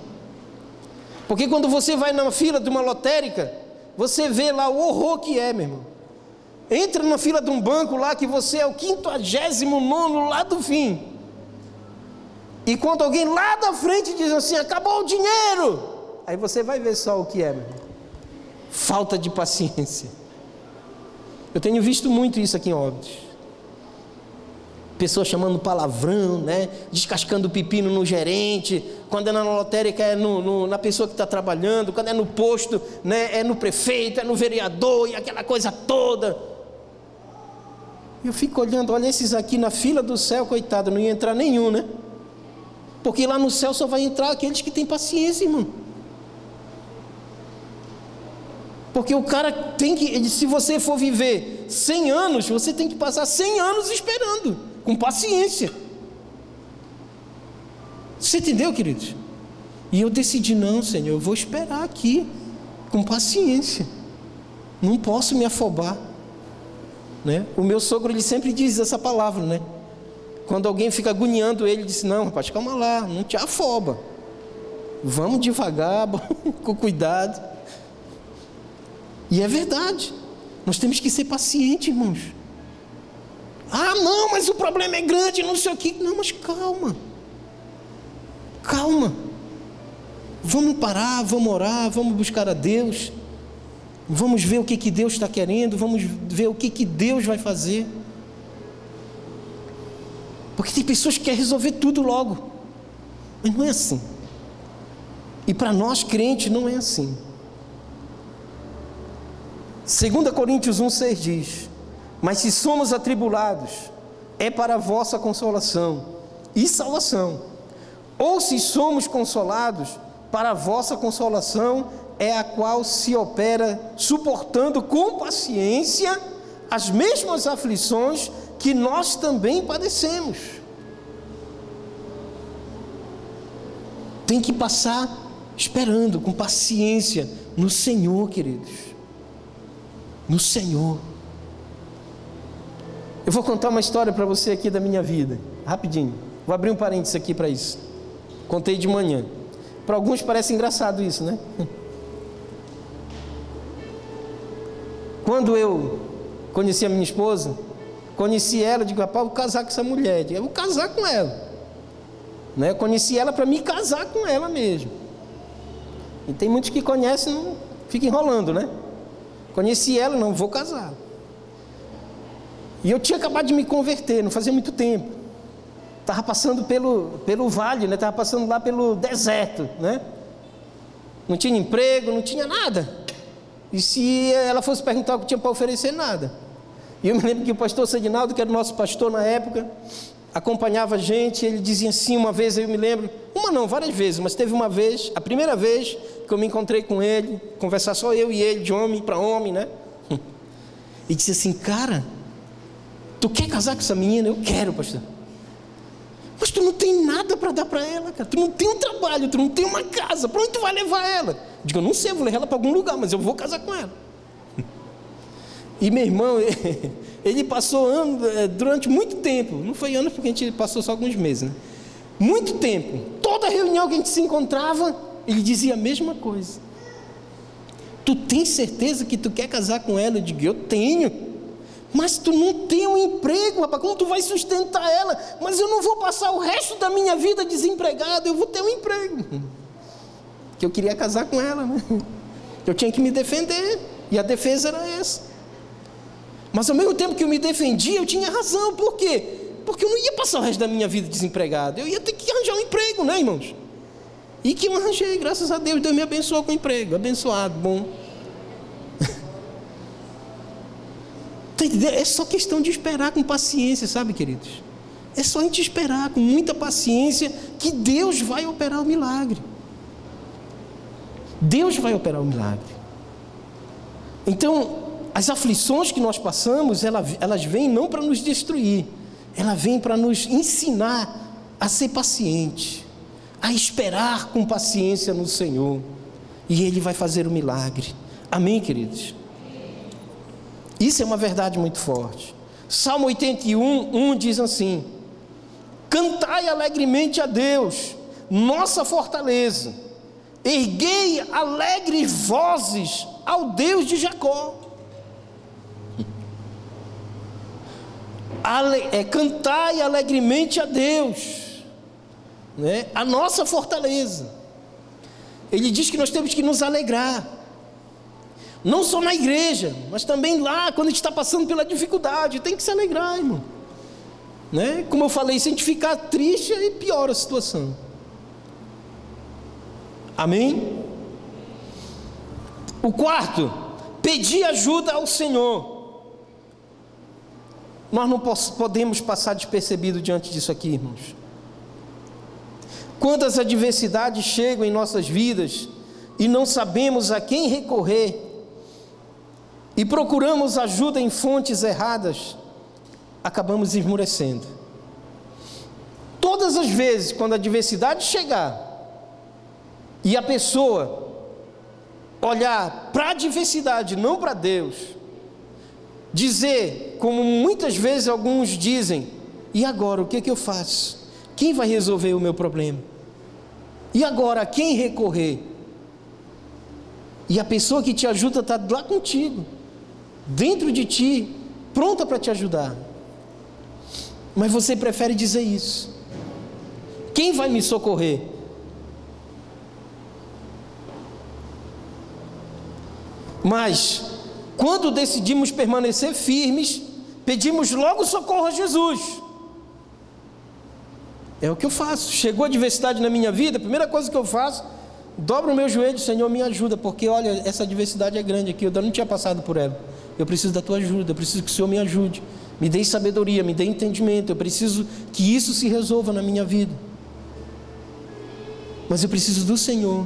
[SPEAKER 1] Porque quando você vai na fila de uma lotérica, você vê lá o horror que é, meu irmão. Entra na fila de um banco lá que você é o quinquagésimo nono lá do fim. E quando alguém lá da frente diz assim, acabou o dinheiro, aí você vai ver só o que é, meu irmão. Falta de paciência. Eu tenho visto muito isso aqui em Óbidos pessoas chamando palavrão, né? descascando pepino no gerente, quando é na lotérica é no, no, na pessoa que está trabalhando, quando é no posto né? é no prefeito, é no vereador e aquela coisa toda. Eu fico olhando, olha esses aqui na fila do céu, coitado, não ia entrar nenhum, né? Porque lá no céu só vai entrar aqueles que têm paciência, irmão. Porque o cara tem que, se você for viver 100 anos, você tem que passar 100 anos esperando com paciência. Você entendeu, queridos? E eu decidi, não, Senhor, eu vou esperar aqui, com paciência. Não posso me afobar. Né? O meu sogro ele sempre diz essa palavra, né? Quando alguém fica agoniando ele, ele diz: Não, rapaz, calma lá, não te afoba. Vamos devagar, [laughs] com cuidado. E é verdade. Nós temos que ser pacientes, irmãos. Ah, não, mas o problema é grande, não sei o que. Não, mas calma. Calma. Vamos parar, vamos orar, vamos buscar a Deus. Vamos ver o que, que Deus está querendo, vamos ver o que, que Deus vai fazer. Porque tem pessoas que querem resolver tudo logo. Mas não é assim. E para nós crentes não é assim. 2 Coríntios 1,6 diz: mas se somos atribulados, é para vossa consolação e salvação. Ou se somos consolados, para vossa consolação é a qual se opera suportando com paciência as mesmas aflições que nós também padecemos. Tem que passar esperando com paciência no Senhor, queridos. No Senhor. Eu vou contar uma história para você aqui da minha vida, rapidinho. Vou abrir um parênteses aqui para isso. Contei de manhã. Para alguns parece engraçado isso, né? [laughs] Quando eu conheci a minha esposa, conheci ela, digo, rapaz, vou casar com essa mulher. Eu vou casar com ela. Né? Eu conheci ela para me casar com ela mesmo. E tem muitos que conhecem, não fica enrolando, né? Conheci ela, não vou casar. E eu tinha acabado de me converter, não fazia muito tempo. Estava passando pelo, pelo vale, né? Estava passando lá pelo deserto, né? Não tinha emprego, não tinha nada. E se ela fosse perguntar o que tinha para oferecer, nada. E eu me lembro que o pastor Sadinaldo, que era o nosso pastor na época, acompanhava a gente, ele dizia assim, uma vez eu me lembro, uma não, várias vezes, mas teve uma vez, a primeira vez que eu me encontrei com ele, conversar só eu e ele, de homem para homem, né? [laughs] E disse assim, cara, tu quer casar com essa menina? Eu quero, pastor. Mas tu não tem nada para dar para ela, cara. Tu não tem um trabalho, tu não tem uma casa. Para onde tu vai levar ela? Digo, eu não sei, eu vou levar ela para algum lugar, mas eu vou casar com ela. E meu irmão, [laughs] ele passou ano, eh, durante muito tempo, não foi anos porque a gente passou só alguns meses, né? Muito tempo, toda reunião que a gente se encontrava, ele dizia a mesma coisa. Tu tens certeza que tu quer casar com ela? Eu digo, eu tenho. Mas tu não tem um emprego, rapaz, como tu vai sustentar ela? Mas eu não vou passar o resto da minha vida desempregado, eu vou ter um emprego. [laughs] Que eu queria casar com ela, né? [laughs] Eu tinha que me defender, e a defesa era essa. Mas ao mesmo tempo que eu me defendia, eu tinha razão, por quê? Porque eu não ia passar o resto da minha vida desempregado, eu ia ter que arranjar um emprego, né, irmãos? E que eu arranjei, graças a Deus, Deus me abençoou com emprego, abençoado, bom. É só questão de esperar com paciência, sabe, queridos? É só a gente esperar com muita paciência que Deus vai operar o milagre. Deus vai operar o milagre. Então, as aflições que nós passamos, elas vêm não para nos destruir, elas vêm para nos ensinar a ser paciente, a esperar com paciência no Senhor, e Ele vai fazer o milagre. Amém, queridos? Isso é uma verdade muito forte. Salmo 81, 1 diz assim: Cantai alegremente a Deus, nossa fortaleza, erguei alegres vozes ao Deus de Jacó. Ale, é, cantai alegremente a Deus, né? a nossa fortaleza. Ele diz que nós temos que nos alegrar, não só na igreja, mas também lá, quando a gente está passando pela dificuldade, tem que se alegrar, irmão. Né? Como eu falei, se a gente ficar triste, aí piora a situação. Amém? O quarto, pedir ajuda ao Senhor. Nós não podemos passar despercebido diante disso aqui, irmãos. Quando as adversidades chegam em nossas vidas e não sabemos a quem recorrer, e procuramos ajuda em fontes erradas, acabamos esmurecendo. Todas as vezes, quando a adversidade chegar e a pessoa olhar para a adversidade, não para Deus, dizer, como muitas vezes alguns dizem: e agora o que, é que eu faço? Quem vai resolver o meu problema? E agora a quem recorrer? E a pessoa que te ajuda está lá contigo, dentro de ti, pronta para te ajudar. Mas você prefere dizer isso. Quem vai me socorrer? Mas quando decidimos permanecer firmes, pedimos logo socorro a Jesus. É o que eu faço. Chegou a adversidade na minha vida, a primeira coisa que eu faço, dobro o meu joelho, Senhor, me ajuda, porque olha, essa adversidade é grande aqui, eu não tinha passado por ela. Eu preciso da tua ajuda, eu preciso que o Senhor me ajude. Me dê sabedoria, me dê entendimento, eu preciso que isso se resolva na minha vida. Mas eu preciso do Senhor.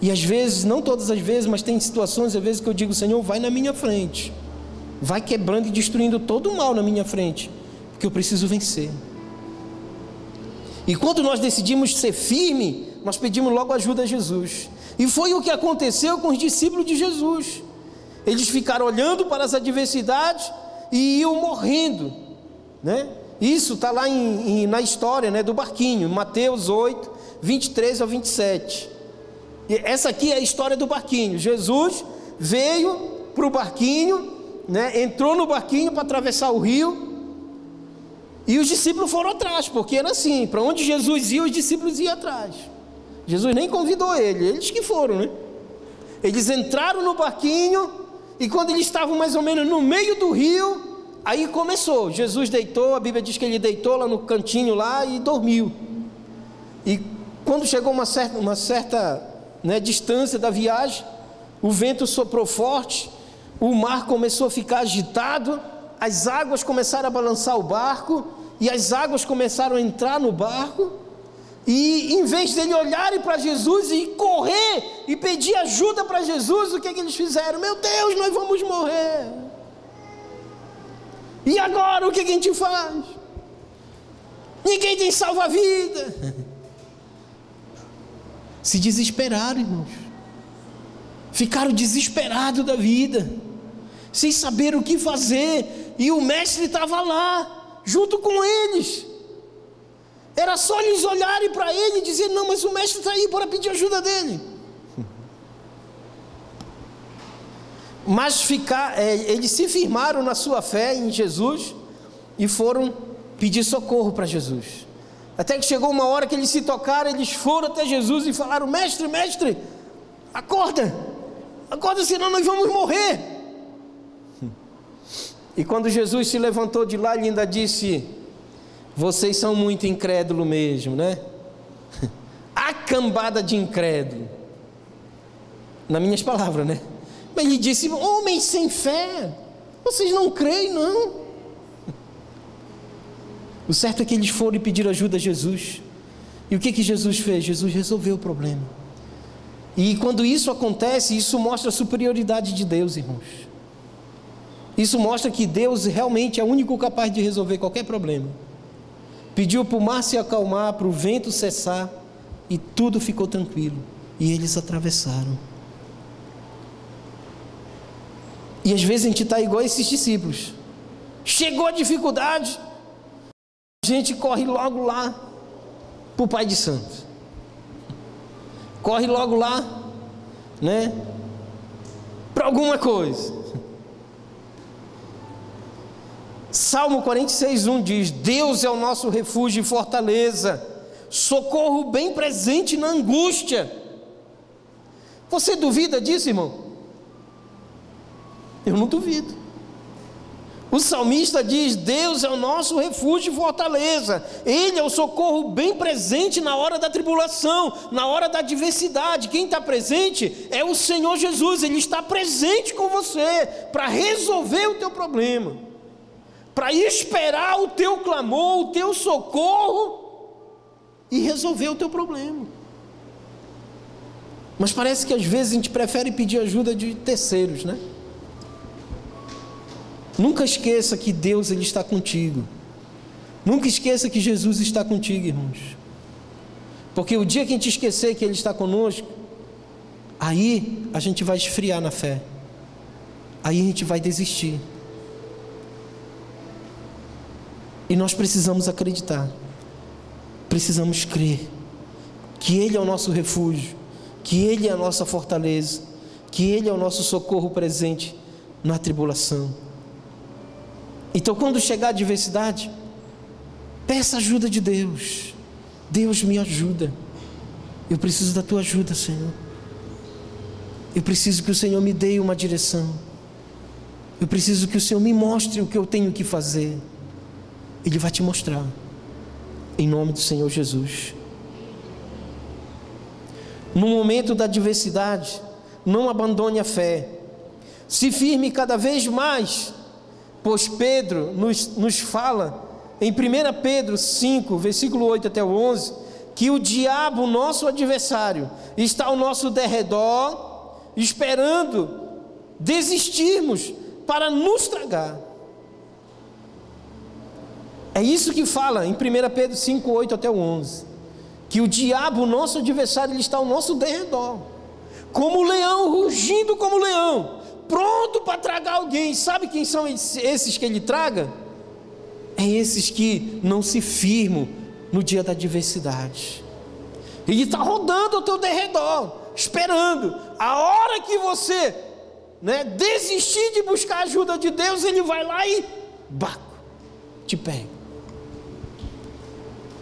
[SPEAKER 1] E às vezes, não todas as vezes, mas tem situações, às vezes que eu digo, Senhor, vai na minha frente. Vai quebrando e destruindo todo o mal na minha frente. Porque eu preciso vencer. E quando nós decidimos ser firme, nós pedimos logo ajuda a Jesus. E foi o que aconteceu com os discípulos de Jesus. Eles ficaram olhando para as adversidades e iam morrendo, né? Isso está lá em, em, na história né, do barquinho, Mateus 8, 23 ao 27. E essa aqui é a história do barquinho. Jesus veio para o barquinho, né, entrou no barquinho para atravessar o rio, e os discípulos foram atrás, porque era assim: para onde Jesus ia, os discípulos iam atrás. Jesus nem convidou ele, eles que foram, né? Eles entraram no barquinho, e quando eles estavam mais ou menos no meio do rio, aí começou. Jesus deitou, a Bíblia diz que ele deitou lá no cantinho lá e dormiu. E quando chegou uma certa, uma certa né, distância da viagem, o vento soprou forte, o mar começou a ficar agitado, as águas começaram a balançar o barco, e as águas começaram a entrar no barco, e em vez dele olharem para Jesus e correr e pedir ajuda para Jesus, o que, é que eles fizeram? Meu Deus, nós vamos morrer. E agora o que, é que a gente faz? Ninguém tem salva-vida. [laughs] Se desesperaram, irmãos. Ficaram desesperados da vida, sem saber o que fazer. E o mestre estava lá, junto com eles. Era só eles olharem para ele e dizer: Não, mas o mestre está aí para pedir ajuda dele. [laughs] Mas ficar, é, eles se firmaram na sua fé em Jesus e foram pedir socorro para Jesus. Até que chegou uma hora que eles se tocaram, eles foram até Jesus e falaram: Mestre, mestre, acorda, acorda, senão nós vamos morrer. [laughs] E quando Jesus se levantou de lá, ele ainda disse: vocês são muito incrédulo mesmo, né? [laughs] A cambada de incrédulo. Nas minhas palavras, né? Mas ele disse: Homens sem fé, vocês não creem, não. O certo é que eles foram e pediram ajuda a Jesus. E o que, que Jesus fez? Jesus resolveu o problema. E quando isso acontece, isso mostra a superioridade de Deus, irmãos. Isso mostra que Deus realmente é o único capaz de resolver qualquer problema pediu para o mar se acalmar, para o vento cessar, e tudo ficou tranquilo. E eles atravessaram. E às vezes a gente está igual a esses discípulos. Chegou a dificuldade, a gente corre logo lá para o Pai de Santos. Corre logo lá, né? Para alguma coisa. Salmo 46, 1 diz: Deus é o nosso refúgio e fortaleza, socorro bem presente na angústia. Você duvida disso, irmão? Eu não duvido. O salmista diz: Deus é o nosso refúgio e fortaleza, Ele é o socorro bem presente na hora da tribulação, na hora da adversidade. Quem está presente é o Senhor Jesus, Ele está presente com você para resolver o teu problema para esperar o teu clamor, o teu socorro e resolver o teu problema. Mas parece que às vezes a gente prefere pedir ajuda de terceiros, né? Nunca esqueça que Deus ele está contigo. Nunca esqueça que Jesus está contigo, irmãos. Porque o dia que a gente esquecer que Ele está conosco, aí a gente vai esfriar na fé. Aí a gente vai desistir. E nós precisamos acreditar, precisamos crer que Ele é o nosso refúgio, que Ele é a nossa fortaleza, que Ele é o nosso socorro presente na tribulação. Então, quando chegar a adversidade, peça ajuda de Deus. Deus me ajuda. Eu preciso da tua ajuda, Senhor. Eu preciso que o Senhor me dê uma direção. Eu preciso que o Senhor me mostre o que eu tenho que fazer. Ele vai te mostrar. Em nome do Senhor Jesus. No momento da adversidade, não abandone a fé. Se firme cada vez mais, pois Pedro nos, nos fala, em 1 Pedro 5, versículo 8 até o 11, que o diabo, nosso adversário, está ao nosso derredor, esperando desistirmos para nos tragar. É isso que fala em 1 Pedro 5, 8 até o 11. Que o diabo, o nosso adversário, ele está ao nosso derredor. Como leão, rugindo como leão, pronto para tragar alguém. Sabe quem são esses que ele traga? É esses que não se firmam no dia da adversidade. Ele está rodando ao teu derredor, esperando. A hora que você né, desistir de buscar a ajuda de Deus, ele vai lá e baco, te pega.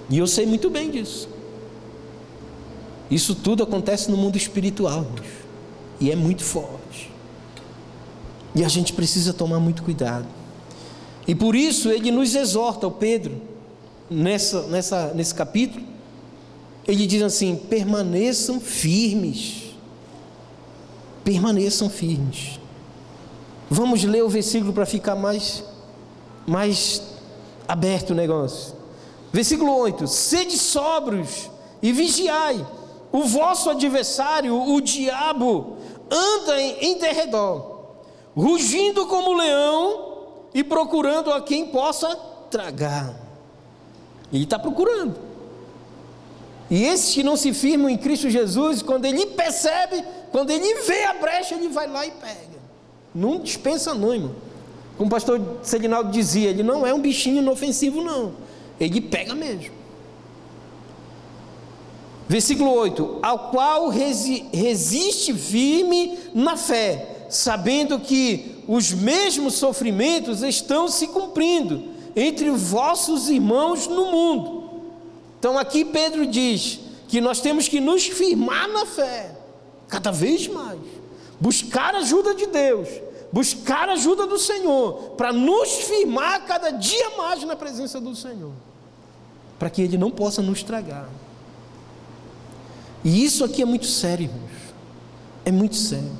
[SPEAKER 1] E eu sei muito bem disso. Isso tudo acontece no mundo espiritual, e é muito forte. E a gente precisa tomar muito cuidado. E por isso ele nos exorta, o Pedro, nessa, nessa, nesse capítulo, ele diz assim: permaneçam firmes. Permaneçam firmes. Vamos ler o versículo para ficar mais, mais aberto o negócio. Versículo 8: Sede sóbrios e vigiai, o vosso adversário, o diabo, anda em, em derredor, rugindo como leão e procurando a quem possa tragar. Ele está procurando. E esses que não se firmam em Cristo Jesus, quando ele percebe, quando ele vê a brecha, ele vai lá e pega. Não dispensa, irmão. Como o pastor Selinaldo dizia, ele não é um bichinho inofensivo, não. Ele pega mesmo. Versículo 8: Ao qual resi resiste firme na fé, sabendo que os mesmos sofrimentos estão se cumprindo entre vossos irmãos no mundo. Então aqui Pedro diz que nós temos que nos firmar na fé, cada vez mais, buscar a ajuda de Deus, buscar a ajuda do Senhor, para nos firmar cada dia mais na presença do Senhor, para que Ele não possa nos tragar. E isso aqui é muito sério, irmãos, é muito sério.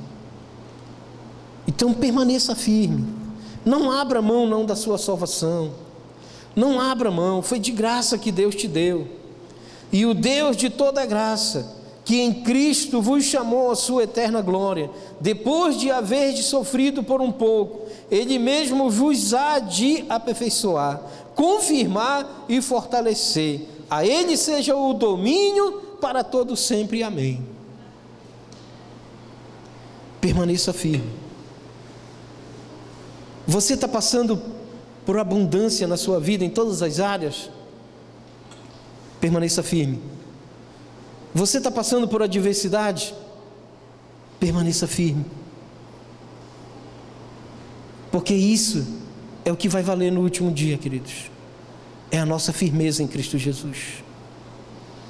[SPEAKER 1] Então permaneça firme, não abra mão não da sua salvação. Não abra mão, foi de graça que Deus te deu. E o Deus de toda graça, que em Cristo vos chamou à sua eterna glória, depois de haver sofrido por um pouco, Ele mesmo vos há de aperfeiçoar, confirmar e fortalecer. A Ele seja o domínio para todo sempre. Amém. Permaneça firme. Você está passando por abundância na sua vida em todas as áreas, permaneça firme. Você está passando por adversidade, permaneça firme. Porque isso é o que vai valer no último dia, queridos. É a nossa firmeza em Cristo Jesus.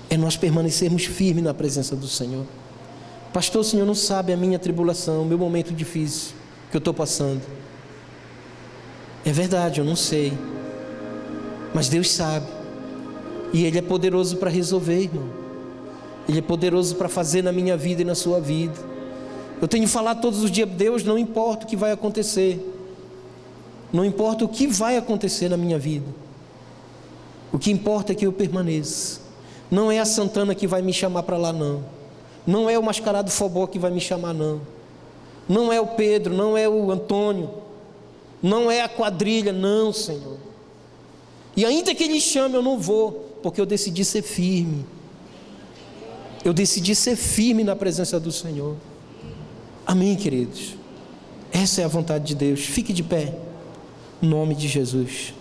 [SPEAKER 1] É nós permanecermos firmes na presença do Senhor. Pastor, o Senhor não sabe a minha tribulação, o meu momento difícil que eu estou passando. É verdade, eu não sei. Mas Deus sabe. E Ele é poderoso para resolver, irmão. Ele é poderoso para fazer na minha vida e na sua vida. Eu tenho falado todos os dias, Deus, não importa o que vai acontecer. Não importa o que vai acontecer na minha vida. O que importa é que eu permaneça. Não é a Santana que vai me chamar para lá, não. Não é o mascarado Fobó que vai me chamar, não. Não é o Pedro, não é o Antônio não é a quadrilha, não, Senhor. E ainda que Ele chame, eu não vou, porque eu decidi ser firme. Eu decidi ser firme na presença do Senhor. Amém, queridos? Essa é a vontade de Deus. Fique de pé, em nome de Jesus.